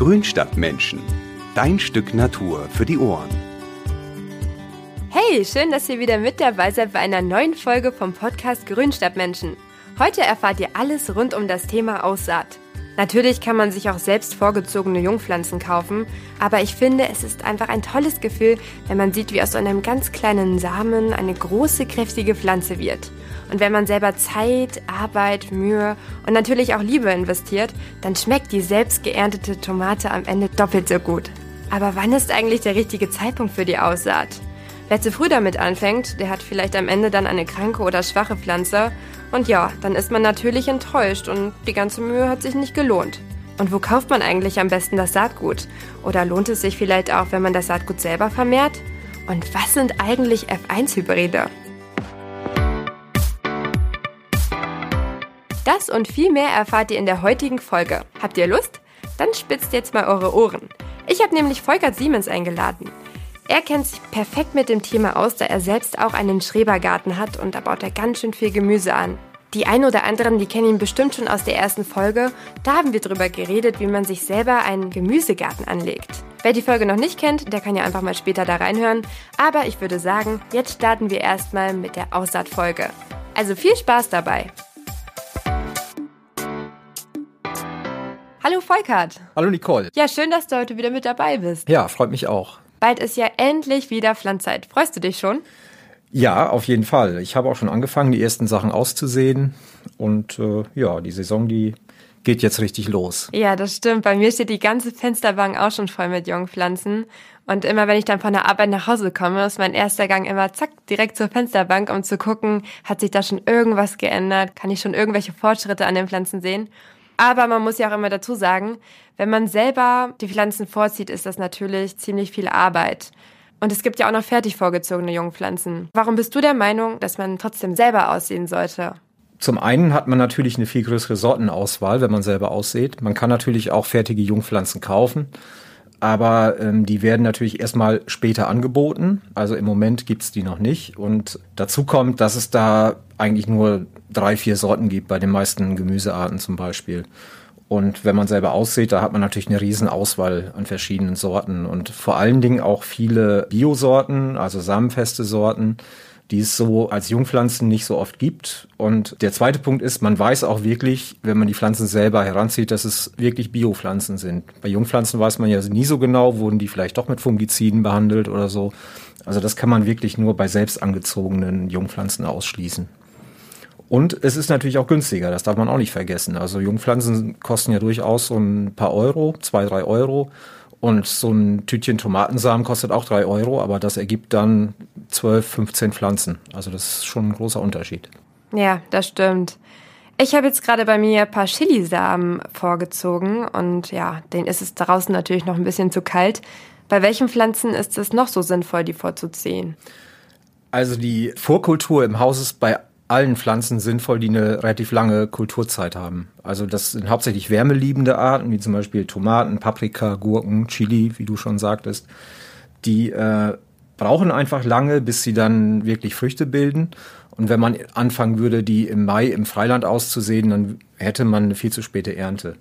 Grünstadtmenschen. Dein Stück Natur für die Ohren. Hey, schön, dass ihr wieder mit dabei seid bei einer neuen Folge vom Podcast Grünstadtmenschen. Heute erfahrt ihr alles rund um das Thema Aussaat. Natürlich kann man sich auch selbst vorgezogene Jungpflanzen kaufen, aber ich finde, es ist einfach ein tolles Gefühl, wenn man sieht, wie aus einem ganz kleinen Samen eine große, kräftige Pflanze wird. Und wenn man selber Zeit, Arbeit, Mühe und natürlich auch Liebe investiert, dann schmeckt die selbst geerntete Tomate am Ende doppelt so gut. Aber wann ist eigentlich der richtige Zeitpunkt für die Aussaat? Wer zu früh damit anfängt, der hat vielleicht am Ende dann eine kranke oder schwache Pflanze. Und ja, dann ist man natürlich enttäuscht und die ganze Mühe hat sich nicht gelohnt. Und wo kauft man eigentlich am besten das Saatgut? Oder lohnt es sich vielleicht auch, wenn man das Saatgut selber vermehrt? Und was sind eigentlich F1-Hybride? Das und viel mehr erfahrt ihr in der heutigen Folge. Habt ihr Lust? Dann spitzt jetzt mal eure Ohren. Ich habe nämlich Volkert Siemens eingeladen. Er kennt sich perfekt mit dem Thema aus, da er selbst auch einen Schrebergarten hat und da baut er ganz schön viel Gemüse an. Die ein oder anderen, die kennen ihn bestimmt schon aus der ersten Folge. Da haben wir drüber geredet, wie man sich selber einen Gemüsegarten anlegt. Wer die Folge noch nicht kennt, der kann ja einfach mal später da reinhören. Aber ich würde sagen, jetzt starten wir erstmal mit der Aussaatfolge. Also viel Spaß dabei! Hallo Volkert. Hallo Nicole. Ja, schön, dass du heute wieder mit dabei bist. Ja, freut mich auch. Bald ist ja endlich wieder Pflanzzeit. Freust du dich schon? Ja, auf jeden Fall. Ich habe auch schon angefangen, die ersten Sachen auszusehen. Und äh, ja, die Saison, die geht jetzt richtig los. Ja, das stimmt. Bei mir steht die ganze Fensterbank auch schon voll mit jungen Pflanzen. Und immer wenn ich dann von der Arbeit nach Hause komme, ist mein erster Gang immer zack, direkt zur Fensterbank, um zu gucken, hat sich da schon irgendwas geändert? Kann ich schon irgendwelche Fortschritte an den Pflanzen sehen? Aber man muss ja auch immer dazu sagen, wenn man selber die Pflanzen vorzieht, ist das natürlich ziemlich viel Arbeit. Und es gibt ja auch noch fertig vorgezogene Jungpflanzen. Warum bist du der Meinung, dass man trotzdem selber aussehen sollte? Zum einen hat man natürlich eine viel größere Sortenauswahl, wenn man selber aussieht. Man kann natürlich auch fertige Jungpflanzen kaufen aber ähm, die werden natürlich erstmal später angeboten. Also im Moment gibt's die noch nicht. Und dazu kommt, dass es da eigentlich nur drei, vier Sorten gibt, bei den meisten Gemüsearten zum Beispiel. Und wenn man selber aussieht, da hat man natürlich eine riesen Auswahl an verschiedenen Sorten und vor allen Dingen auch viele Biosorten, also samenfeste Sorten, die es so als Jungpflanzen nicht so oft gibt. Und der zweite Punkt ist, man weiß auch wirklich, wenn man die Pflanzen selber heranzieht, dass es wirklich Biopflanzen sind. Bei Jungpflanzen weiß man ja nie so genau, wurden die vielleicht doch mit Fungiziden behandelt oder so. Also das kann man wirklich nur bei selbst angezogenen Jungpflanzen ausschließen. Und es ist natürlich auch günstiger, das darf man auch nicht vergessen. Also Jungpflanzen kosten ja durchaus so ein paar Euro, zwei, drei Euro. Und so ein Tütchen Tomatensamen kostet auch drei Euro, aber das ergibt dann 12, 15 Pflanzen. Also das ist schon ein großer Unterschied. Ja, das stimmt. Ich habe jetzt gerade bei mir ein paar Chilisamen vorgezogen und ja, denen ist es draußen natürlich noch ein bisschen zu kalt. Bei welchen Pflanzen ist es noch so sinnvoll, die vorzuziehen? Also die Vorkultur im Haus ist bei allen Pflanzen sinnvoll, die eine relativ lange Kulturzeit haben. Also das sind hauptsächlich wärmeliebende Arten, wie zum Beispiel Tomaten, Paprika, Gurken, Chili, wie du schon sagtest. Die äh, brauchen einfach lange, bis sie dann wirklich Früchte bilden. Und wenn man anfangen würde, die im Mai im Freiland auszusehen, dann hätte man eine viel zu späte Ernte.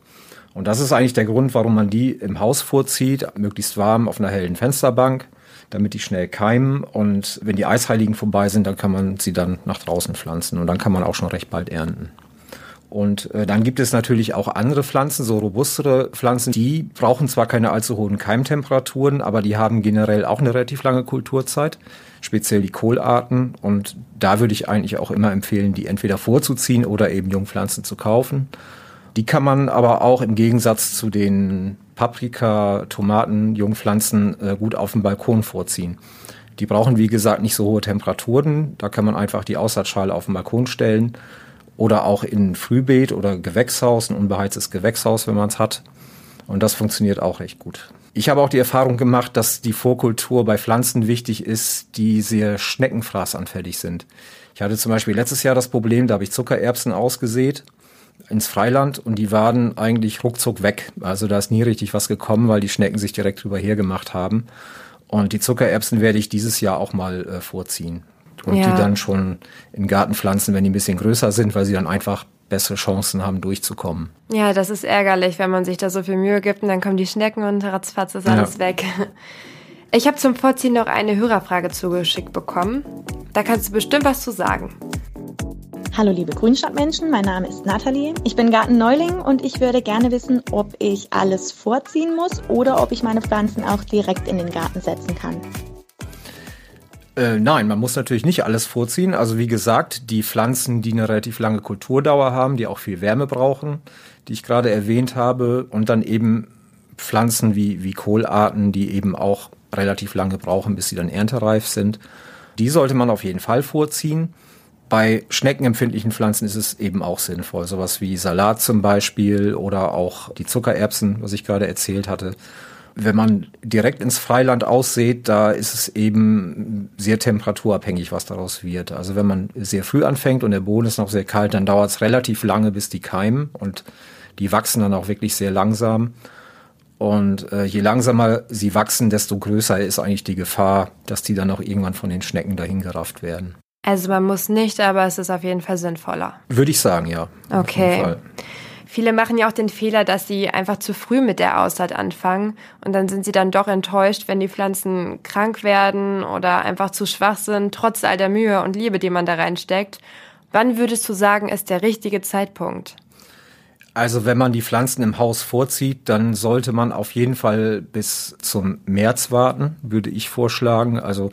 Und das ist eigentlich der Grund, warum man die im Haus vorzieht, möglichst warm auf einer hellen Fensterbank damit die schnell keimen. Und wenn die Eisheiligen vorbei sind, dann kann man sie dann nach draußen pflanzen und dann kann man auch schon recht bald ernten. Und äh, dann gibt es natürlich auch andere Pflanzen, so robustere Pflanzen, die brauchen zwar keine allzu hohen Keimtemperaturen, aber die haben generell auch eine relativ lange Kulturzeit, speziell die Kohlarten. Und da würde ich eigentlich auch immer empfehlen, die entweder vorzuziehen oder eben Jungpflanzen zu kaufen. Die kann man aber auch im Gegensatz zu den Paprika, Tomaten, Jungpflanzen äh, gut auf dem Balkon vorziehen. Die brauchen, wie gesagt, nicht so hohe Temperaturen. Da kann man einfach die Aussaatschale auf den Balkon stellen oder auch in Frühbeet oder Gewächshaus, ein unbeheiztes Gewächshaus, wenn man es hat. Und das funktioniert auch recht gut. Ich habe auch die Erfahrung gemacht, dass die Vorkultur bei Pflanzen wichtig ist, die sehr schneckenfraßanfällig sind. Ich hatte zum Beispiel letztes Jahr das Problem, da habe ich Zuckererbsen ausgesät ins Freiland und die waren eigentlich ruckzuck weg. Also da ist nie richtig was gekommen, weil die Schnecken sich direkt drüber hergemacht haben. Und die Zuckererbsen werde ich dieses Jahr auch mal äh, vorziehen. Und ja. die dann schon in Garten pflanzen, wenn die ein bisschen größer sind, weil sie dann einfach bessere Chancen haben, durchzukommen. Ja, das ist ärgerlich, wenn man sich da so viel Mühe gibt und dann kommen die Schnecken und ratzfatz ist alles ja. weg. Ich habe zum Vorziehen noch eine Hörerfrage zugeschickt bekommen. Da kannst du bestimmt was zu sagen. Hallo liebe Grünstadtmenschen, mein Name ist Nathalie. Ich bin Gartenneuling und ich würde gerne wissen, ob ich alles vorziehen muss oder ob ich meine Pflanzen auch direkt in den Garten setzen kann. Äh, nein, man muss natürlich nicht alles vorziehen. Also wie gesagt, die Pflanzen, die eine relativ lange Kulturdauer haben, die auch viel Wärme brauchen, die ich gerade erwähnt habe, und dann eben Pflanzen wie, wie Kohlarten, die eben auch relativ lange brauchen, bis sie dann erntereif sind. Die sollte man auf jeden Fall vorziehen. Bei schneckenempfindlichen Pflanzen ist es eben auch sinnvoll. Sowas wie Salat zum Beispiel oder auch die Zuckererbsen, was ich gerade erzählt hatte. Wenn man direkt ins Freiland aussät, da ist es eben sehr temperaturabhängig, was daraus wird. Also wenn man sehr früh anfängt und der Boden ist noch sehr kalt, dann dauert es relativ lange, bis die keimen und die wachsen dann auch wirklich sehr langsam. Und äh, je langsamer sie wachsen, desto größer ist eigentlich die Gefahr, dass die dann auch irgendwann von den Schnecken dahin gerafft werden. Also man muss nicht, aber es ist auf jeden Fall sinnvoller. Würde ich sagen, ja. Okay. Viele machen ja auch den Fehler, dass sie einfach zu früh mit der Aussaat anfangen und dann sind sie dann doch enttäuscht, wenn die Pflanzen krank werden oder einfach zu schwach sind, trotz all der Mühe und Liebe, die man da reinsteckt. Wann würdest du sagen, ist der richtige Zeitpunkt? Also wenn man die Pflanzen im Haus vorzieht, dann sollte man auf jeden Fall bis zum März warten, würde ich vorschlagen. Also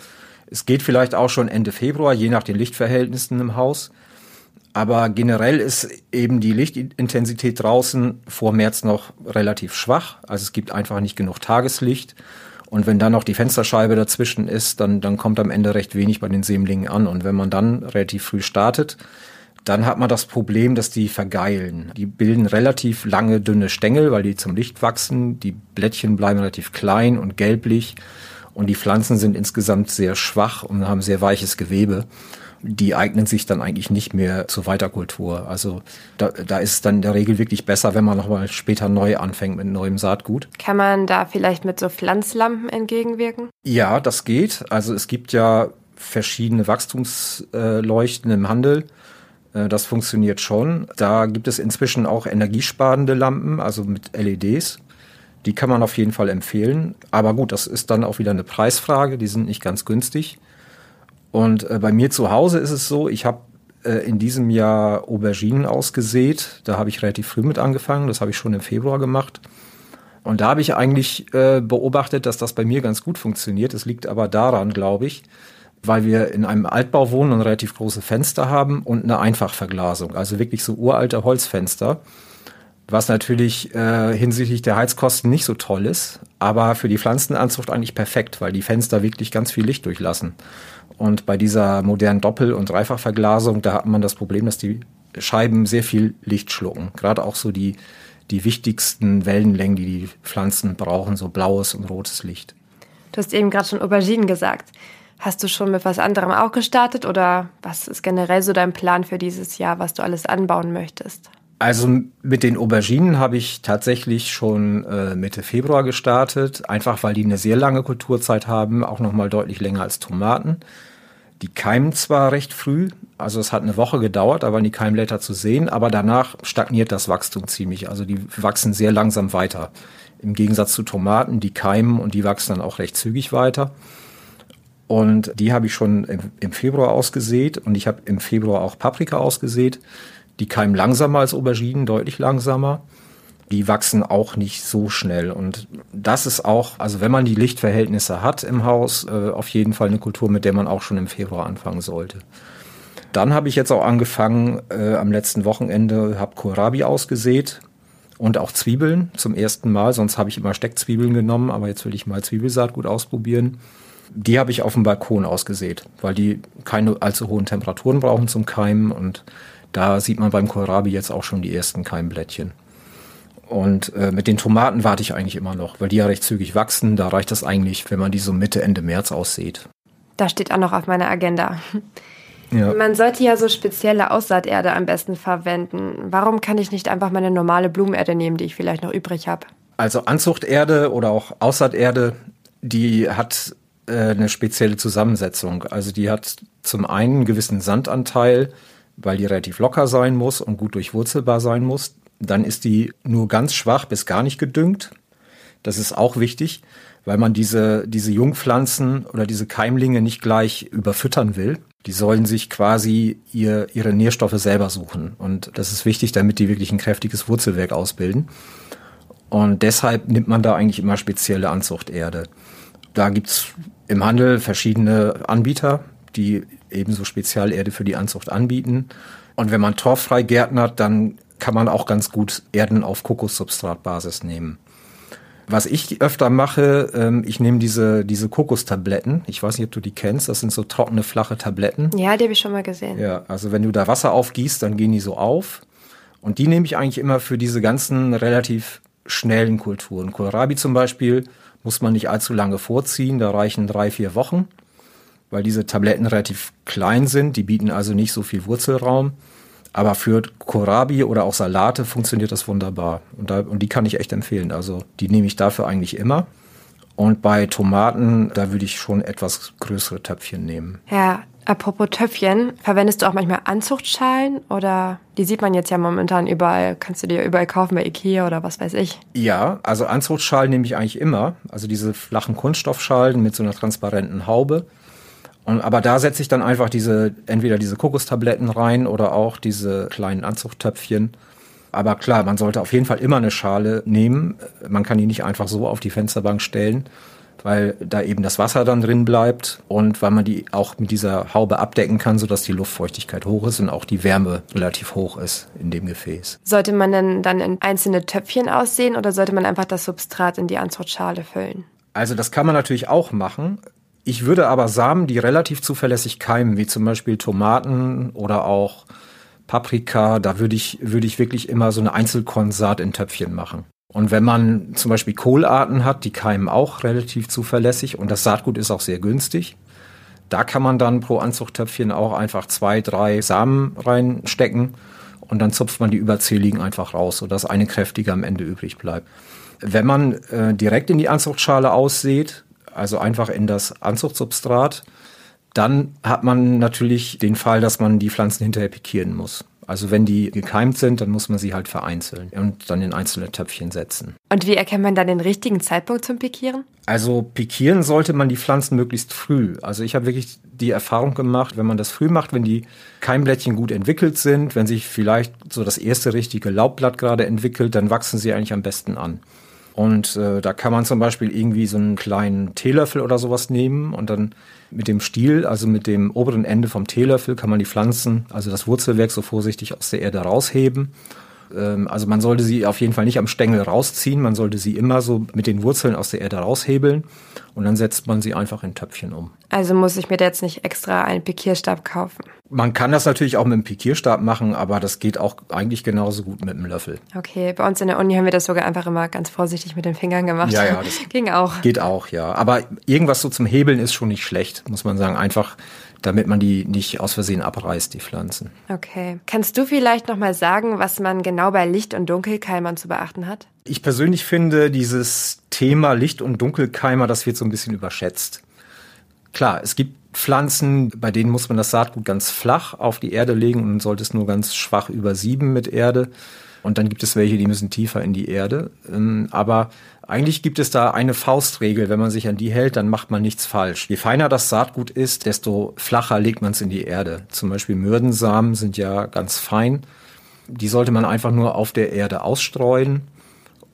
es geht vielleicht auch schon Ende Februar, je nach den Lichtverhältnissen im Haus. Aber generell ist eben die Lichtintensität draußen vor März noch relativ schwach. Also es gibt einfach nicht genug Tageslicht. Und wenn dann noch die Fensterscheibe dazwischen ist, dann, dann kommt am Ende recht wenig bei den Sämlingen an. Und wenn man dann relativ früh startet, dann hat man das Problem, dass die vergeilen. Die bilden relativ lange, dünne Stängel, weil die zum Licht wachsen. Die Blättchen bleiben relativ klein und gelblich. Und die Pflanzen sind insgesamt sehr schwach und haben sehr weiches Gewebe. Die eignen sich dann eigentlich nicht mehr zur Weiterkultur. Also da, da ist es dann in der Regel wirklich besser, wenn man nochmal später neu anfängt mit neuem Saatgut. Kann man da vielleicht mit so Pflanzlampen entgegenwirken? Ja, das geht. Also es gibt ja verschiedene Wachstumsleuchten im Handel äh, das funktioniert schon. Da gibt es inzwischen auch energiesparende Lampen, also mit LEDs. Die kann man auf jeden Fall empfehlen. Aber gut, das ist dann auch wieder eine Preisfrage. Die sind nicht ganz günstig. Und äh, bei mir zu Hause ist es so, ich habe äh, in diesem Jahr Auberginen ausgesät. Da habe ich relativ früh mit angefangen. Das habe ich schon im Februar gemacht. Und da habe ich eigentlich äh, beobachtet, dass das bei mir ganz gut funktioniert. Es liegt aber daran, glaube ich, weil wir in einem Altbau wohnen und relativ große Fenster haben und eine Einfachverglasung, also wirklich so uralte Holzfenster, was natürlich äh, hinsichtlich der Heizkosten nicht so toll ist, aber für die Pflanzenanzucht eigentlich perfekt, weil die Fenster wirklich ganz viel Licht durchlassen. Und bei dieser modernen Doppel- und Dreifachverglasung, da hat man das Problem, dass die Scheiben sehr viel Licht schlucken. Gerade auch so die, die wichtigsten Wellenlängen, die die Pflanzen brauchen, so blaues und rotes Licht. Du hast eben gerade schon Auberginen gesagt. Hast du schon mit was anderem auch gestartet oder was ist generell so dein Plan für dieses Jahr, was du alles anbauen möchtest? Also mit den Auberginen habe ich tatsächlich schon äh, Mitte Februar gestartet, einfach weil die eine sehr lange Kulturzeit haben, auch noch mal deutlich länger als Tomaten. Die keimen zwar recht früh, also es hat eine Woche gedauert, da waren die Keimblätter zu sehen, aber danach stagniert das Wachstum ziemlich. Also die wachsen sehr langsam weiter. Im Gegensatz zu Tomaten, die keimen und die wachsen dann auch recht zügig weiter. Und die habe ich schon im, im Februar ausgesät und ich habe im Februar auch Paprika ausgesät. Die keimen langsamer als Auberginen, deutlich langsamer. Die wachsen auch nicht so schnell. Und das ist auch, also wenn man die Lichtverhältnisse hat im Haus, äh, auf jeden Fall eine Kultur, mit der man auch schon im Februar anfangen sollte. Dann habe ich jetzt auch angefangen, äh, am letzten Wochenende, habe Kohlrabi ausgesät und auch Zwiebeln zum ersten Mal. Sonst habe ich immer Steckzwiebeln genommen, aber jetzt will ich mal Zwiebelsaatgut ausprobieren. Die habe ich auf dem Balkon ausgesät, weil die keine allzu hohen Temperaturen brauchen zum Keimen und da sieht man beim Kohlrabi jetzt auch schon die ersten Keimblättchen. Und äh, mit den Tomaten warte ich eigentlich immer noch, weil die ja recht zügig wachsen. Da reicht das eigentlich, wenn man die so Mitte, Ende März aussät. Da steht auch noch auf meiner Agenda. Ja. Man sollte ja so spezielle Aussaaterde am besten verwenden. Warum kann ich nicht einfach meine normale Blumenerde nehmen, die ich vielleicht noch übrig habe? Also Anzuchterde oder auch Aussaaterde, die hat äh, eine spezielle Zusammensetzung. Also die hat zum einen einen gewissen Sandanteil, weil die relativ locker sein muss und gut durchwurzelbar sein muss. Dann ist die nur ganz schwach bis gar nicht gedüngt. Das ist auch wichtig, weil man diese, diese Jungpflanzen oder diese Keimlinge nicht gleich überfüttern will. Die sollen sich quasi ihr, ihre Nährstoffe selber suchen. Und das ist wichtig, damit die wirklich ein kräftiges Wurzelwerk ausbilden. Und deshalb nimmt man da eigentlich immer spezielle Anzuchterde. Da gibt's im Handel verschiedene Anbieter, die ebenso Spezialerde für die Anzucht anbieten. Und wenn man torffrei gärtnert, dann kann man auch ganz gut Erden auf Kokossubstratbasis nehmen. Was ich öfter mache, ähm, ich nehme diese, diese Kokostabletten. Ich weiß nicht, ob du die kennst. Das sind so trockene, flache Tabletten. Ja, die habe ich schon mal gesehen. Ja, also wenn du da Wasser aufgießt, dann gehen die so auf. Und die nehme ich eigentlich immer für diese ganzen relativ schnellen Kulturen. Kohlrabi zum Beispiel muss man nicht allzu lange vorziehen. Da reichen drei, vier Wochen, weil diese Tabletten relativ klein sind. Die bieten also nicht so viel Wurzelraum. Aber für Kohlrabi oder auch Salate funktioniert das wunderbar. Und, da, und die kann ich echt empfehlen. Also die nehme ich dafür eigentlich immer. Und bei Tomaten, da würde ich schon etwas größere Töpfchen nehmen. Ja, apropos Töpfchen, verwendest du auch manchmal Anzuchtschalen oder die sieht man jetzt ja momentan überall, kannst du dir überall kaufen bei Ikea oder was weiß ich? Ja, also Anzuchtschalen nehme ich eigentlich immer. Also diese flachen Kunststoffschalen mit so einer transparenten Haube. Und, aber da setze ich dann einfach diese, entweder diese Kokostabletten rein oder auch diese kleinen Anzuchttöpfchen. Aber klar, man sollte auf jeden Fall immer eine Schale nehmen. Man kann die nicht einfach so auf die Fensterbank stellen, weil da eben das Wasser dann drin bleibt und weil man die auch mit dieser Haube abdecken kann, sodass die Luftfeuchtigkeit hoch ist und auch die Wärme relativ hoch ist in dem Gefäß. Sollte man denn dann in einzelne Töpfchen aussehen oder sollte man einfach das Substrat in die Anzuchtschale füllen? Also das kann man natürlich auch machen. Ich würde aber Samen, die relativ zuverlässig keimen, wie zum Beispiel Tomaten oder auch Paprika, da würde ich, würde ich wirklich immer so eine Einzelkornsaat in Töpfchen machen. Und wenn man zum Beispiel Kohlarten hat, die keimen auch relativ zuverlässig und das Saatgut ist auch sehr günstig, da kann man dann pro Anzuchttöpfchen auch einfach zwei, drei Samen reinstecken und dann zupft man die überzähligen einfach raus, sodass eine kräftige am Ende übrig bleibt. Wenn man äh, direkt in die Anzuchtschale aussät, also einfach in das Anzuchtsubstrat. Dann hat man natürlich den Fall, dass man die Pflanzen hinterher pikieren muss. Also wenn die gekeimt sind, dann muss man sie halt vereinzeln und dann in einzelne Töpfchen setzen. Und wie erkennt man dann den richtigen Zeitpunkt zum Pikieren? Also pikieren sollte man die Pflanzen möglichst früh. Also ich habe wirklich die Erfahrung gemacht, wenn man das früh macht, wenn die Keimblättchen gut entwickelt sind, wenn sich vielleicht so das erste richtige Laubblatt gerade entwickelt, dann wachsen sie eigentlich am besten an. Und äh, da kann man zum Beispiel irgendwie so einen kleinen Teelöffel oder sowas nehmen und dann mit dem Stiel, also mit dem oberen Ende vom Teelöffel, kann man die Pflanzen, also das Wurzelwerk so vorsichtig aus der Erde rausheben. Ähm, also man sollte sie auf jeden Fall nicht am Stängel rausziehen, man sollte sie immer so mit den Wurzeln aus der Erde raushebeln und dann setzt man sie einfach in Töpfchen um. Also muss ich mir jetzt nicht extra einen Pikierstab kaufen. Man kann das natürlich auch mit einem Pikierstab machen, aber das geht auch eigentlich genauso gut mit einem Löffel. Okay, bei uns in der Uni haben wir das sogar einfach immer ganz vorsichtig mit den Fingern gemacht. Ja, ja, das ging auch. Geht auch, ja. Aber irgendwas so zum Hebeln ist schon nicht schlecht, muss man sagen. Einfach, damit man die nicht aus Versehen abreißt, die Pflanzen. Okay. Kannst du vielleicht noch mal sagen, was man genau bei Licht- und Dunkelkeimern zu beachten hat? Ich persönlich finde, dieses Thema Licht- und Dunkelkeimer, das wird so ein bisschen überschätzt. Klar, es gibt Pflanzen, bei denen muss man das Saatgut ganz flach auf die Erde legen und sollte es nur ganz schwach übersieben mit Erde. Und dann gibt es welche, die müssen tiefer in die Erde. Ähm, aber eigentlich gibt es da eine Faustregel. Wenn man sich an die hält, dann macht man nichts falsch. Je feiner das Saatgut ist, desto flacher legt man es in die Erde. Zum Beispiel Mürdensamen sind ja ganz fein. Die sollte man einfach nur auf der Erde ausstreuen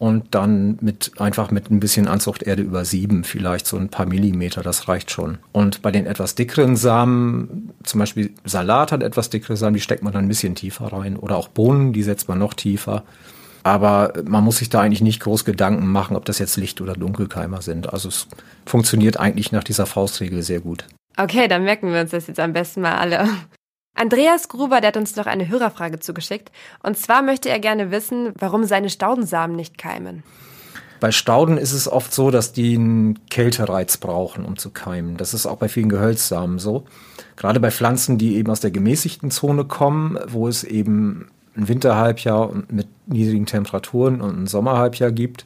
und dann mit einfach mit ein bisschen Anzuchterde übersieben, vielleicht so ein paar Millimeter, das reicht schon. Und bei den etwas dickeren Samen, zum Beispiel Salat hat etwas dickere Samen, die steckt man dann ein bisschen tiefer rein. Oder auch Bohnen, die setzt man noch tiefer. Aber man muss sich da eigentlich nicht groß Gedanken machen, ob das jetzt Licht- oder Dunkelkeimer sind. Also es funktioniert eigentlich nach dieser Faustregel sehr gut. Okay, dann merken wir uns das jetzt am besten mal alle. Andreas Gruber, der hat uns noch eine Hörerfrage zugeschickt. Und zwar möchte er gerne wissen, warum seine Staudensamen nicht keimen. Bei Stauden ist es oft so, dass die einen Kältereiz brauchen, um zu keimen. Das ist auch bei vielen Gehölzsamen so. Gerade bei Pflanzen, die eben aus der gemäßigten Zone kommen, wo es eben ein Winterhalbjahr mit niedrigen Temperaturen und ein Sommerhalbjahr gibt.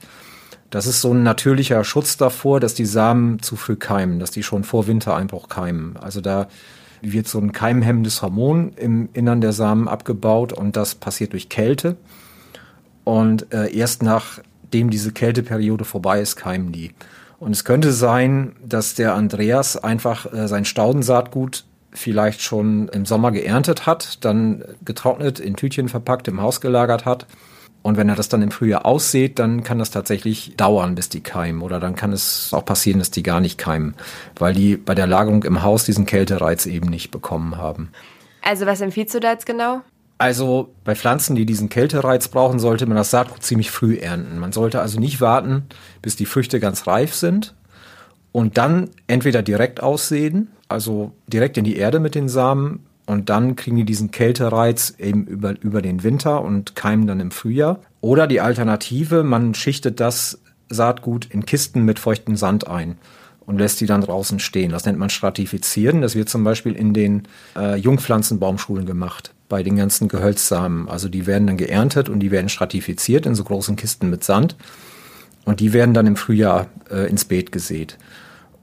Das ist so ein natürlicher Schutz davor, dass die Samen zu früh keimen, dass die schon vor Wintereinbruch keimen. Also da wird so ein keimhemmendes Hormon im Innern der Samen abgebaut und das passiert durch Kälte. Und äh, erst nachdem diese Kälteperiode vorbei ist, keimen die. Und es könnte sein, dass der Andreas einfach äh, sein Staudensaatgut vielleicht schon im Sommer geerntet hat, dann getrocknet, in Tütchen verpackt, im Haus gelagert hat. Und wenn er das dann im Frühjahr aussät, dann kann das tatsächlich dauern, bis die keimen. Oder dann kann es auch passieren, dass die gar nicht keimen, weil die bei der Lagerung im Haus diesen Kältereiz eben nicht bekommen haben. Also was empfiehlst du da jetzt genau? Also bei Pflanzen, die diesen Kältereiz brauchen, sollte man das Saatgut ziemlich früh ernten. Man sollte also nicht warten, bis die Früchte ganz reif sind und dann entweder direkt aussehen, also direkt in die Erde mit den Samen und dann kriegen die diesen Kältereiz eben über, über den Winter und keimen dann im Frühjahr. Oder die Alternative, man schichtet das Saatgut in Kisten mit feuchtem Sand ein und lässt die dann draußen stehen. Das nennt man Stratifizieren. Das wird zum Beispiel in den äh, Jungpflanzenbaumschulen gemacht, bei den ganzen Gehölzsamen. Also die werden dann geerntet und die werden stratifiziert in so großen Kisten mit Sand. Und die werden dann im Frühjahr äh, ins Beet gesät.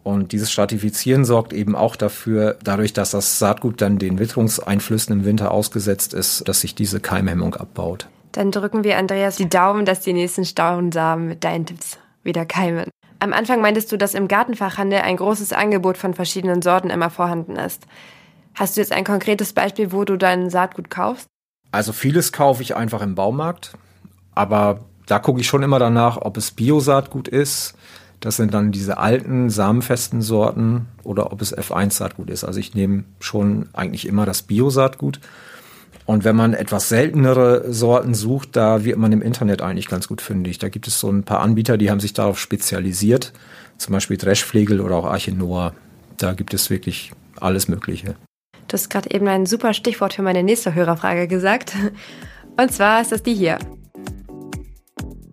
Und dieses Stratifizieren sorgt eben auch dafür, dadurch, dass das Saatgut dann den Witterungseinflüssen im Winter ausgesetzt ist, dass sich diese Keimhemmung abbaut. Dann drücken wir Andreas die Daumen, dass die nächsten Staudensamen mit deinen Tipps wieder keimen. Am Anfang meintest du, dass im Gartenfachhandel ein großes Angebot von verschiedenen Sorten immer vorhanden ist. Hast du jetzt ein konkretes Beispiel, wo du dein Saatgut kaufst? Also vieles kaufe ich einfach im Baumarkt, aber da gucke ich schon immer danach, ob es Bio-Saatgut ist, das sind dann diese alten, samenfesten Sorten oder ob es F1-Saatgut ist. Also ich nehme schon eigentlich immer das Bio-Saatgut. Und wenn man etwas seltenere Sorten sucht, da wird man im Internet eigentlich ganz gut fündig. Da gibt es so ein paar Anbieter, die haben sich darauf spezialisiert. Zum Beispiel Dreschflegel oder auch Archenoa. Da gibt es wirklich alles Mögliche. Du hast gerade eben ein super Stichwort für meine nächste Hörerfrage gesagt. Und zwar ist das die hier.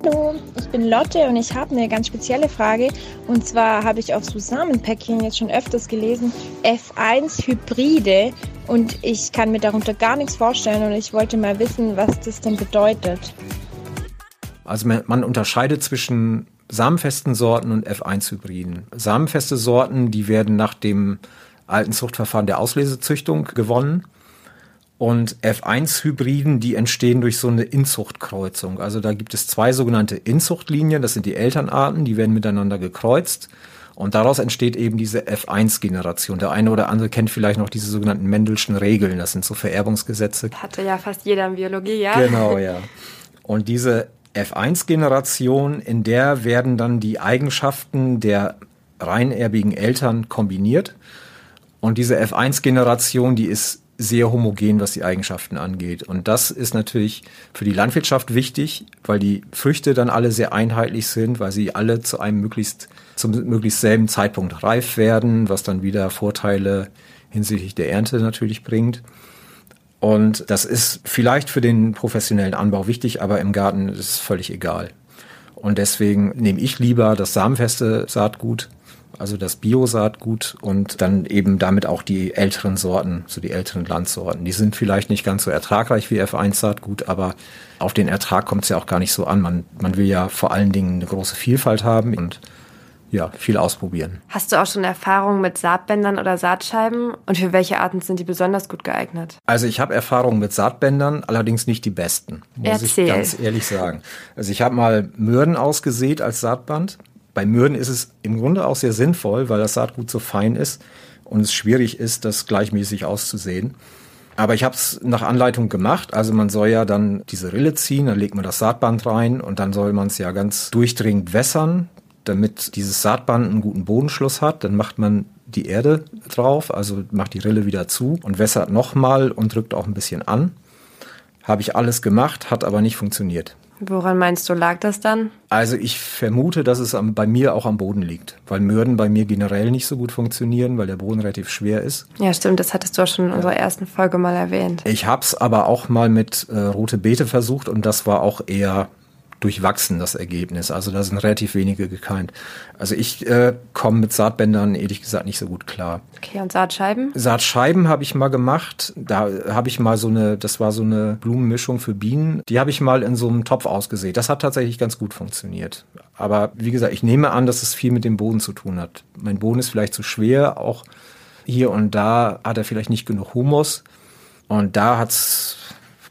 Hallo, ich bin Lotte und ich habe eine ganz spezielle Frage. Und zwar habe ich auf so Samenpäckchen jetzt schon öfters gelesen, F1 Hybride. Und ich kann mir darunter gar nichts vorstellen und ich wollte mal wissen, was das denn bedeutet. Also man, man unterscheidet zwischen samenfesten Sorten und F1-Hybriden. Samenfeste Sorten, die werden nach dem alten Zuchtverfahren der Auslesezüchtung gewonnen. Und F1-Hybriden, die entstehen durch so eine Inzuchtkreuzung. Also da gibt es zwei sogenannte Inzuchtlinien, das sind die Elternarten, die werden miteinander gekreuzt. Und daraus entsteht eben diese F1-Generation. Der eine oder andere kennt vielleicht noch diese sogenannten Mendelschen Regeln. Das sind so Vererbungsgesetze. Hatte ja fast jeder in Biologie, ja. Genau, ja. Und diese F1-Generation, in der werden dann die Eigenschaften der reinerbigen Eltern kombiniert. Und diese F1-Generation, die ist sehr homogen, was die Eigenschaften angeht. Und das ist natürlich für die Landwirtschaft wichtig, weil die Früchte dann alle sehr einheitlich sind, weil sie alle zu einem möglichst, zum möglichst selben Zeitpunkt reif werden, was dann wieder Vorteile hinsichtlich der Ernte natürlich bringt. Und das ist vielleicht für den professionellen Anbau wichtig, aber im Garten ist es völlig egal. Und deswegen nehme ich lieber das samenfeste Saatgut also das Bio-Saatgut und dann eben damit auch die älteren Sorten, so die älteren Landsorten. Die sind vielleicht nicht ganz so ertragreich wie F1-Saatgut, aber auf den Ertrag kommt es ja auch gar nicht so an. Man, man will ja vor allen Dingen eine große Vielfalt haben und ja, viel ausprobieren. Hast du auch schon Erfahrungen mit Saatbändern oder Saatscheiben? Und für welche Arten sind die besonders gut geeignet? Also ich habe Erfahrungen mit Saatbändern, allerdings nicht die besten, muss Erzähl. ich ganz ehrlich sagen. Also ich habe mal Mürden ausgesät als Saatband bei Mürden ist es im Grunde auch sehr sinnvoll, weil das Saatgut so fein ist und es schwierig ist, das gleichmäßig auszusehen. Aber ich habe es nach Anleitung gemacht. Also man soll ja dann diese Rille ziehen, dann legt man das Saatband rein und dann soll man es ja ganz durchdringend wässern, damit dieses Saatband einen guten Bodenschluss hat. Dann macht man die Erde drauf, also macht die Rille wieder zu und wässert nochmal und drückt auch ein bisschen an. Habe ich alles gemacht, hat aber nicht funktioniert. Woran meinst du, lag das dann? Also ich vermute, dass es bei mir auch am Boden liegt, weil Mürden bei mir generell nicht so gut funktionieren, weil der Boden relativ schwer ist. Ja, stimmt, das hattest du auch schon in unserer ersten Folge mal erwähnt. Ich habe es aber auch mal mit äh, rote Beete versucht und das war auch eher durchwachsen, das Ergebnis. Also da sind relativ wenige gekeimt. Also ich äh, komme mit Saatbändern ehrlich gesagt nicht so gut klar. Okay, und Saatscheiben? Saatscheiben habe ich mal gemacht. Da habe ich mal so eine, das war so eine Blumenmischung für Bienen. Die habe ich mal in so einem Topf ausgesät. Das hat tatsächlich ganz gut funktioniert. Aber wie gesagt, ich nehme an, dass es viel mit dem Boden zu tun hat. Mein Boden ist vielleicht zu schwer, auch hier und da hat er vielleicht nicht genug Humus. Und da hat's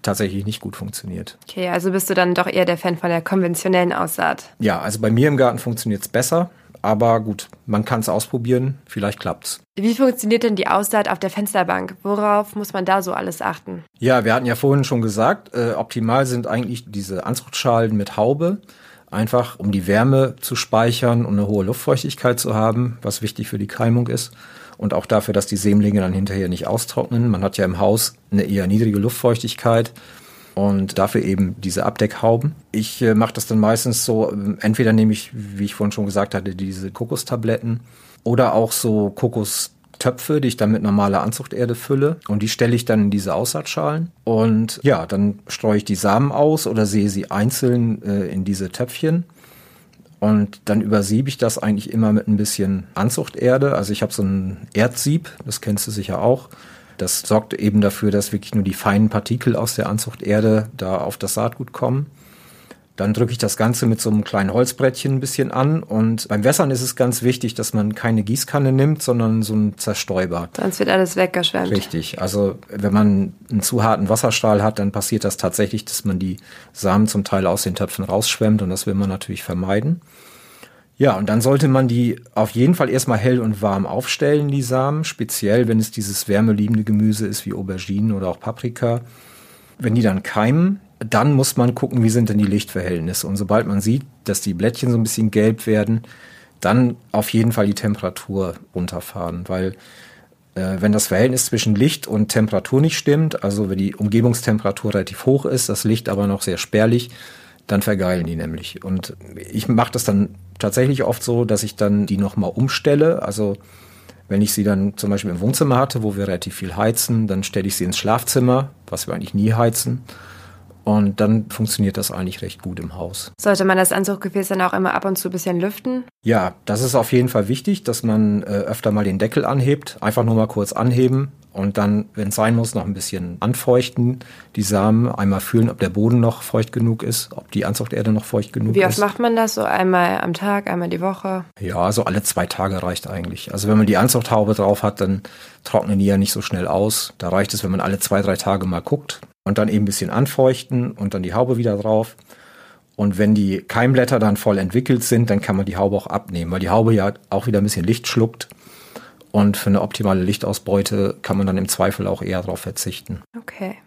tatsächlich nicht gut funktioniert. Okay, also bist du dann doch eher der Fan von der konventionellen Aussaat? Ja, also bei mir im Garten funktioniert's besser. Aber gut, man kann es ausprobieren, vielleicht klappt's. Wie funktioniert denn die Aussaat auf der Fensterbank? Worauf muss man da so alles achten? Ja, wir hatten ja vorhin schon gesagt, äh, optimal sind eigentlich diese Anzuchtschalen mit Haube. Einfach um die Wärme zu speichern und eine hohe Luftfeuchtigkeit zu haben, was wichtig für die Keimung ist. Und auch dafür, dass die Sämlinge dann hinterher nicht austrocknen. Man hat ja im Haus eine eher niedrige Luftfeuchtigkeit und dafür eben diese Abdeckhauben. Ich äh, mache das dann meistens so, äh, entweder nehme ich, wie ich vorhin schon gesagt hatte, diese Kokostabletten oder auch so Kokostöpfe, die ich dann mit normaler Anzuchterde fülle und die stelle ich dann in diese Aussaatschalen und ja, dann streue ich die Samen aus oder sehe sie einzeln äh, in diese Töpfchen und dann übersiebe ich das eigentlich immer mit ein bisschen Anzuchterde. Also ich habe so ein Erdsieb, das kennst du sicher auch. Das sorgt eben dafür, dass wirklich nur die feinen Partikel aus der Anzuchterde da auf das Saatgut kommen. Dann drücke ich das Ganze mit so einem kleinen Holzbrettchen ein bisschen an. Und beim Wässern ist es ganz wichtig, dass man keine Gießkanne nimmt, sondern so ein Zerstäuber. Sonst wird alles weggeschwemmt. Richtig. Also wenn man einen zu harten Wasserstrahl hat, dann passiert das tatsächlich, dass man die Samen zum Teil aus den Töpfen rausschwemmt. Und das will man natürlich vermeiden. Ja, und dann sollte man die auf jeden Fall erstmal hell und warm aufstellen, die Samen, speziell wenn es dieses wärmeliebende Gemüse ist wie Auberginen oder auch Paprika. Wenn die dann keimen, dann muss man gucken, wie sind denn die Lichtverhältnisse. Und sobald man sieht, dass die Blättchen so ein bisschen gelb werden, dann auf jeden Fall die Temperatur runterfahren, weil äh, wenn das Verhältnis zwischen Licht und Temperatur nicht stimmt, also wenn die Umgebungstemperatur relativ hoch ist, das Licht aber noch sehr spärlich, dann vergeilen die nämlich. Und ich mache das dann tatsächlich oft so, dass ich dann die nochmal umstelle. Also wenn ich sie dann zum Beispiel im Wohnzimmer hatte, wo wir relativ viel heizen, dann stelle ich sie ins Schlafzimmer, was wir eigentlich nie heizen. Und dann funktioniert das eigentlich recht gut im Haus. Sollte man das Anzuggefäß dann auch immer ab und zu ein bisschen lüften? Ja, das ist auf jeden Fall wichtig, dass man äh, öfter mal den Deckel anhebt. Einfach nur mal kurz anheben und dann, wenn es sein muss, noch ein bisschen anfeuchten, die Samen, einmal fühlen, ob der Boden noch feucht genug ist, ob die Anzuchterde noch feucht genug Wie ist. oft macht man das? So einmal am Tag, einmal die Woche? Ja, so alle zwei Tage reicht eigentlich. Also wenn man die Anzuchthaube drauf hat, dann trocknen die ja nicht so schnell aus. Da reicht es, wenn man alle zwei, drei Tage mal guckt und dann eben ein bisschen anfeuchten und dann die Haube wieder drauf. Und wenn die Keimblätter dann voll entwickelt sind, dann kann man die Haube auch abnehmen, weil die Haube ja auch wieder ein bisschen Licht schluckt. Und für eine optimale Lichtausbeute kann man dann im Zweifel auch eher darauf verzichten. Okay.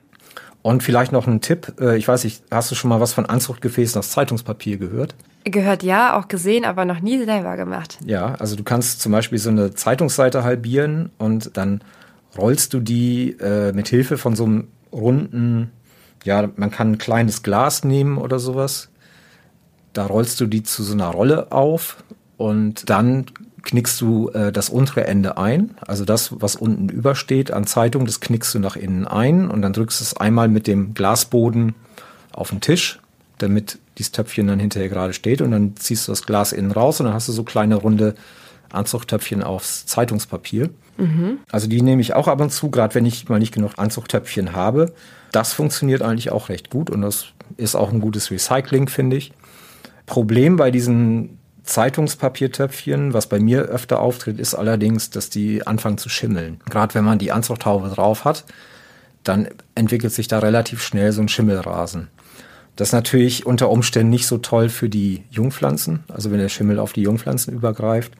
Und vielleicht noch ein Tipp. äh, Ich weiß nicht, hast du schon mal was von Anzuchtgefäßen aus Zeitungspapier gehört? Gehört ja, auch gesehen, aber noch nie selber gemacht. Ja, also du kannst zum Beispiel so eine Zeitungsseite halbieren und dann rollst du die äh, mit Hilfe von so einem runden, ja, man kann ein kleines Glas nehmen oder sowas. Da rollst du die zu so einer Rolle auf und dann knickst du äh, das untere Ende ein. Also das, was unten übersteht an Zeitung, das knickst du nach innen ein und dann drückst du es einmal mit dem Glasboden auf den Tisch, damit dieses Töpfchen dann hinterher gerade steht und dann ziehst du das Glas innen raus und dann hast du so kleine runde Anzuchttöpfchen aufs Zeitungspapier. Also die nehme ich auch ab und zu, gerade wenn ich mal nicht genug Anzuchttöpfchen habe. Das funktioniert eigentlich auch recht gut und das ist auch ein gutes Recycling, finde ich. Problem bei diesen Zeitungspapiertöpfchen, was bei mir öfter auftritt, ist allerdings, dass die anfangen zu schimmeln. Gerade wenn man die Anzuchthaube drauf hat, dann entwickelt sich da relativ schnell so ein Schimmelrasen. Das ist natürlich unter Umständen nicht so toll für die Jungpflanzen, also wenn der Schimmel auf die Jungpflanzen übergreift.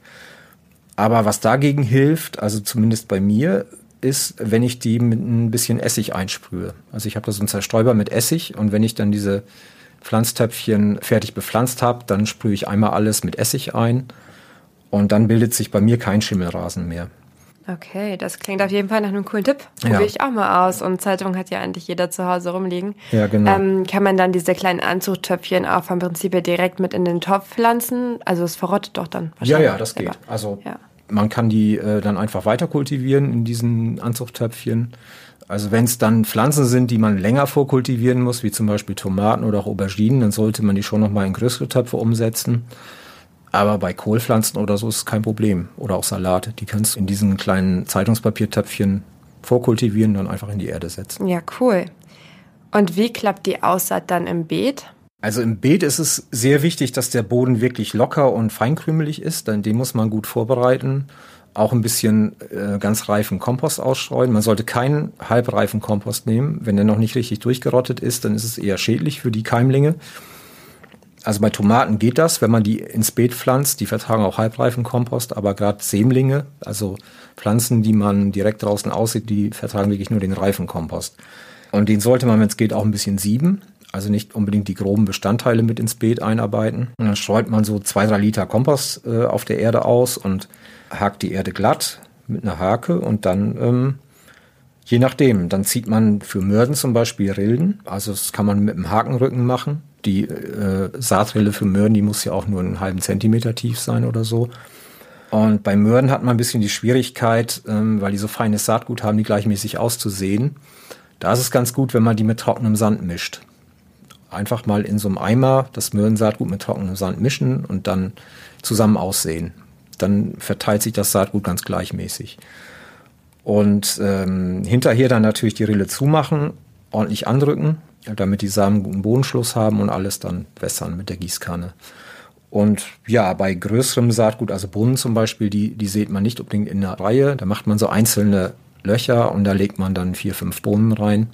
Aber was dagegen hilft, also zumindest bei mir, ist, wenn ich die mit ein bisschen Essig einsprühe. Also ich habe da so einen Zerstäuber mit Essig und wenn ich dann diese Pflanztöpfchen fertig bepflanzt habe, dann sprühe ich einmal alles mit Essig ein und dann bildet sich bei mir kein Schimmelrasen mehr. Okay, das klingt auf jeden Fall nach einem coolen Tipp. Ja. Probiere ich auch mal aus. Und Zeitung hat ja eigentlich jeder zu Hause rumliegen. Ja, genau. Ähm, kann man dann diese kleinen Anzuchttöpfchen auch vom Prinzip her direkt mit in den Topf pflanzen? Also es verrottet doch dann Ja, wahrscheinlich. ja, das geht. selber. Also Ja. man kann die äh, dann einfach weiter kultivieren in diesen Anzuchttöpfchen. Also wenn es dann Pflanzen sind, die man länger vorkultivieren muss, wie zum Beispiel Tomaten oder auch Auberginen, dann sollte man die schon nochmal in größere Töpfe umsetzen. Aber bei Kohlpflanzen oder so ist es kein Problem. Oder auch Salate, die kannst du in diesen kleinen Zeitungspapiertöpfchen vorkultivieren, dann einfach in die Erde setzen. Ja, cool. Und wie klappt die Aussaat dann im Beet? Also im Beet ist es sehr wichtig, dass der Boden wirklich locker und feinkrümelig ist, denn den muss man gut vorbereiten. auch ein bisschen äh, ganz reifen Kompost ausstreuen. Man sollte keinen halbreifen Kompost nehmen. Wenn der noch nicht richtig durchgerottet ist, dann ist es eher schädlich für die Keimlinge. Also bei Tomaten geht das, wenn man die ins Beet pflanzt. Die vertragen auch halbreifen Kompost, aber gerade Sämlinge, also Pflanzen, die man direkt draußen aussieht, die vertragen wirklich nur den reifen Kompost. Und den sollte man, wenn es geht, auch ein bisschen sieben. Also nicht unbedingt die groben Bestandteile mit ins Beet einarbeiten. Und dann streut man so zwei, drei Liter Kompost äh, auf der Erde aus und hakt die Erde glatt mit einer Hake und dann ähm, je nachdem, dann zieht man für Mörden zum Beispiel Rilden. Also das kann man mit einem Hakenrücken machen die äh, Saatrille für Möhren, die muss ja auch nur einen halben Zentimeter tief sein oder so. Und bei Möhren hat man ein bisschen die Schwierigkeit, ähm, weil die so feines Saatgut haben, die gleichmäßig auszusehen. Da ist es ganz gut, wenn man die mit trockenem Sand mischt. Einfach mal in so einem Eimer das Möhrensaatgut mit trockenem Sand mischen und dann zusammen aussehen. Dann verteilt sich das Saatgut ganz gleichmäßig. Und ähm, hinterher dann natürlich die Rille zumachen, ordentlich andrücken, damit die Samen guten Bodenschluss haben und alles dann wässern mit der Gießkanne. Und ja, bei größerem Saatgut, also Bohnen zum Beispiel, die, die sät man nicht unbedingt in einer Reihe. Da macht man so einzelne Löcher und da legt man dann vier, fünf Bohnen rein.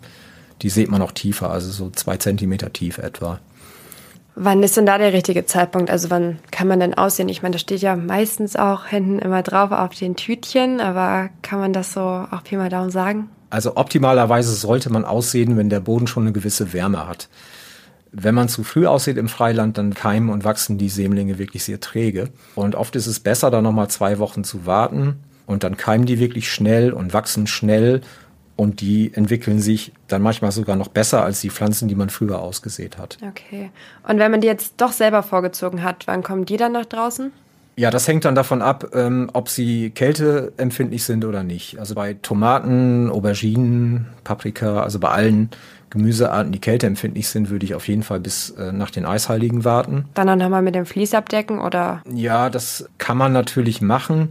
Die sät man auch tiefer, also so zwei Zentimeter tief etwa. Wann ist denn da der richtige Zeitpunkt? Also wann kann man denn aussehen? Ich meine, da steht ja meistens auch hinten immer drauf auf den Tütchen, aber kann man das so auch Pi mal Daumen sagen? Also optimalerweise sollte man aussehen, wenn der Boden schon eine gewisse Wärme hat. Wenn man zu früh aussieht im Freiland, dann keimen und wachsen die Sämlinge wirklich sehr träge. Und oft ist es besser, da nochmal zwei Wochen zu warten. Und dann keimen die wirklich schnell und wachsen schnell. Und die entwickeln sich dann manchmal sogar noch besser als die Pflanzen, die man früher ausgesät hat. Okay. Und wenn man die jetzt doch selber vorgezogen hat, wann kommen die dann nach draußen? Ja, das hängt dann davon ab, ähm, ob sie kälteempfindlich sind oder nicht. Also bei Tomaten, Auberginen, Paprika, also bei allen Gemüsearten, die kälteempfindlich sind, würde ich auf jeden Fall bis äh, nach den Eisheiligen warten. Dann auch nochmal mit dem Vlies abdecken oder? Ja, das kann man natürlich machen.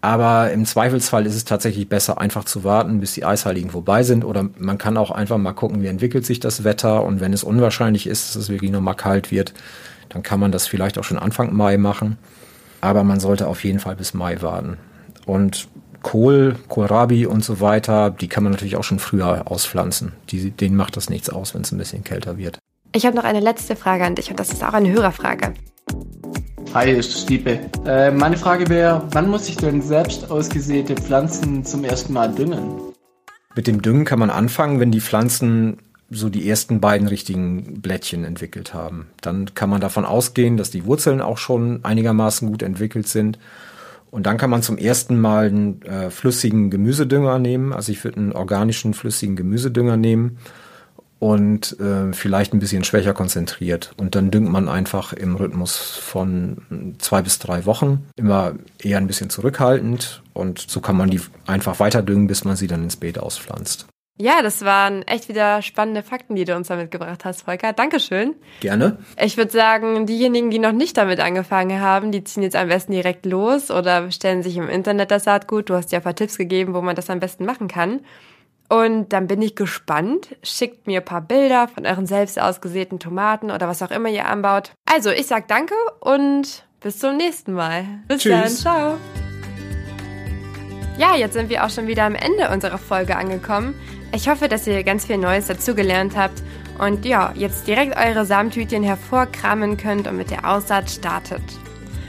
Aber im Zweifelsfall ist es tatsächlich besser, einfach zu warten, bis die Eisheiligen vorbei sind. Oder man kann auch einfach mal gucken, wie entwickelt sich das Wetter. Und wenn es unwahrscheinlich ist, dass es wirklich nochmal kalt wird, dann kann man das vielleicht auch schon Anfang Mai machen. Aber man sollte auf jeden Fall bis Mai warten. Und Kohl, Kohlrabi und so weiter, die kann man natürlich auch schon früher auspflanzen. Die, denen macht das nichts aus, wenn es ein bisschen kälter wird. Ich habe noch eine letzte Frage an dich und das ist auch eine Hörerfrage. Hi, ist Stiepe. Äh, meine Frage wäre, wann muss ich denn selbst ausgesäte Pflanzen zum ersten Mal düngen? Mit dem Düngen kann man anfangen, wenn die Pflanzen so die ersten beiden richtigen Blättchen entwickelt haben. Dann kann man davon ausgehen, dass die Wurzeln auch schon einigermaßen gut entwickelt sind. Und dann kann man zum ersten Mal einen äh, flüssigen Gemüsedünger nehmen. Also ich würde einen organischen flüssigen Gemüsedünger nehmen und äh, vielleicht ein bisschen schwächer konzentriert. Und dann düngt man einfach im Rhythmus von zwei bis drei Wochen. Immer eher ein bisschen zurückhaltend. Und so kann man die einfach weiter düngen, bis man sie dann ins Beet auspflanzt. Ja, das waren echt wieder spannende Fakten, die du uns da mitgebracht hast, Volker. Dankeschön. Gerne. Ich würde sagen, diejenigen, die noch nicht damit angefangen haben, die ziehen jetzt am besten direkt los oder bestellen sich im Internet das Saatgut. Du hast ja ein paar Tipps gegeben, wo man das am besten machen kann. Und dann bin ich gespannt. Schickt mir ein paar Bilder von euren selbst ausgesäten Tomaten oder was auch immer ihr anbaut. Also, ich sag danke und bis zum nächsten Mal. Bis Tschüss. dann. Ciao. Ja, jetzt sind wir auch schon wieder am Ende unserer Folge angekommen. Ich hoffe, dass ihr ganz viel Neues dazugelernt habt und ja, jetzt direkt eure Samentütchen hervorkramen könnt und mit der Aussaat startet.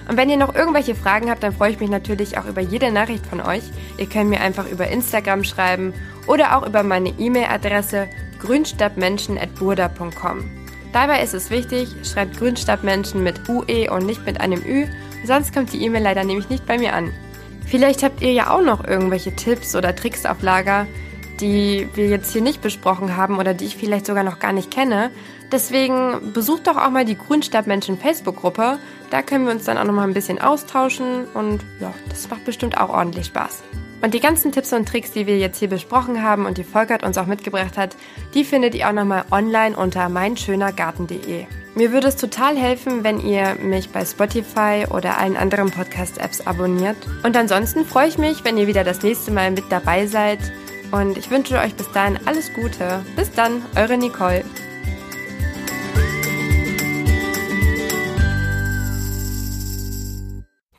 Und wenn ihr noch irgendwelche Fragen habt, dann freue ich mich natürlich auch über jede Nachricht von euch. Ihr könnt mir einfach über Instagram schreiben oder auch über meine E-Mail-Adresse grünstadtmenschen.burda.com. Dabei ist es wichtig, schreibt Grünstadtmenschen mit UE und nicht mit einem Ü, sonst kommt die E-Mail leider nämlich nicht bei mir an. Vielleicht habt ihr ja auch noch irgendwelche Tipps oder Tricks auf Lager, die wir jetzt hier nicht besprochen haben oder die ich vielleicht sogar noch gar nicht kenne. Deswegen besucht doch auch mal die Grünstadtmenschen Facebook-Gruppe. Da können wir uns dann auch noch mal ein bisschen austauschen und ja, das macht bestimmt auch ordentlich Spaß. Und die ganzen Tipps und Tricks, die wir jetzt hier besprochen haben und die Volkert uns auch mitgebracht hat, die findet ihr auch nochmal online unter meinschönergarten.de. Mir würde es total helfen, wenn ihr mich bei Spotify oder allen anderen Podcast-Apps abonniert. Und ansonsten freue ich mich, wenn ihr wieder das nächste Mal mit dabei seid und ich wünsche euch bis dahin alles Gute. Bis dann, eure Nicole.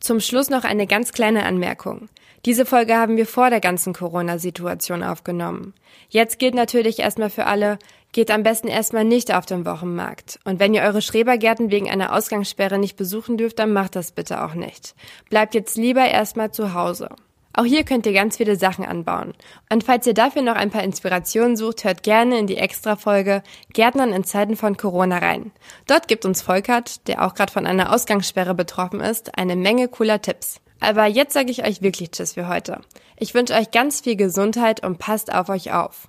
Zum Schluss noch eine ganz kleine Anmerkung. Diese Folge haben wir vor der ganzen Corona-Situation aufgenommen. Jetzt gilt natürlich erstmal für alle, geht am besten erstmal nicht auf den Wochenmarkt. Und wenn ihr eure Schrebergärten wegen einer Ausgangssperre nicht besuchen dürft, dann macht das bitte auch nicht. Bleibt jetzt lieber erstmal zu Hause. Auch hier könnt ihr ganz viele Sachen anbauen. Und falls ihr dafür noch ein paar Inspirationen sucht, hört gerne in die Extra-Folge Gärtnern in Zeiten von Corona rein. Dort gibt uns Volkert, der auch gerade von einer Ausgangssperre betroffen ist, eine Menge cooler Tipps. Aber jetzt sage ich euch wirklich Tschüss für heute. Ich wünsche euch ganz viel Gesundheit und passt auf euch auf.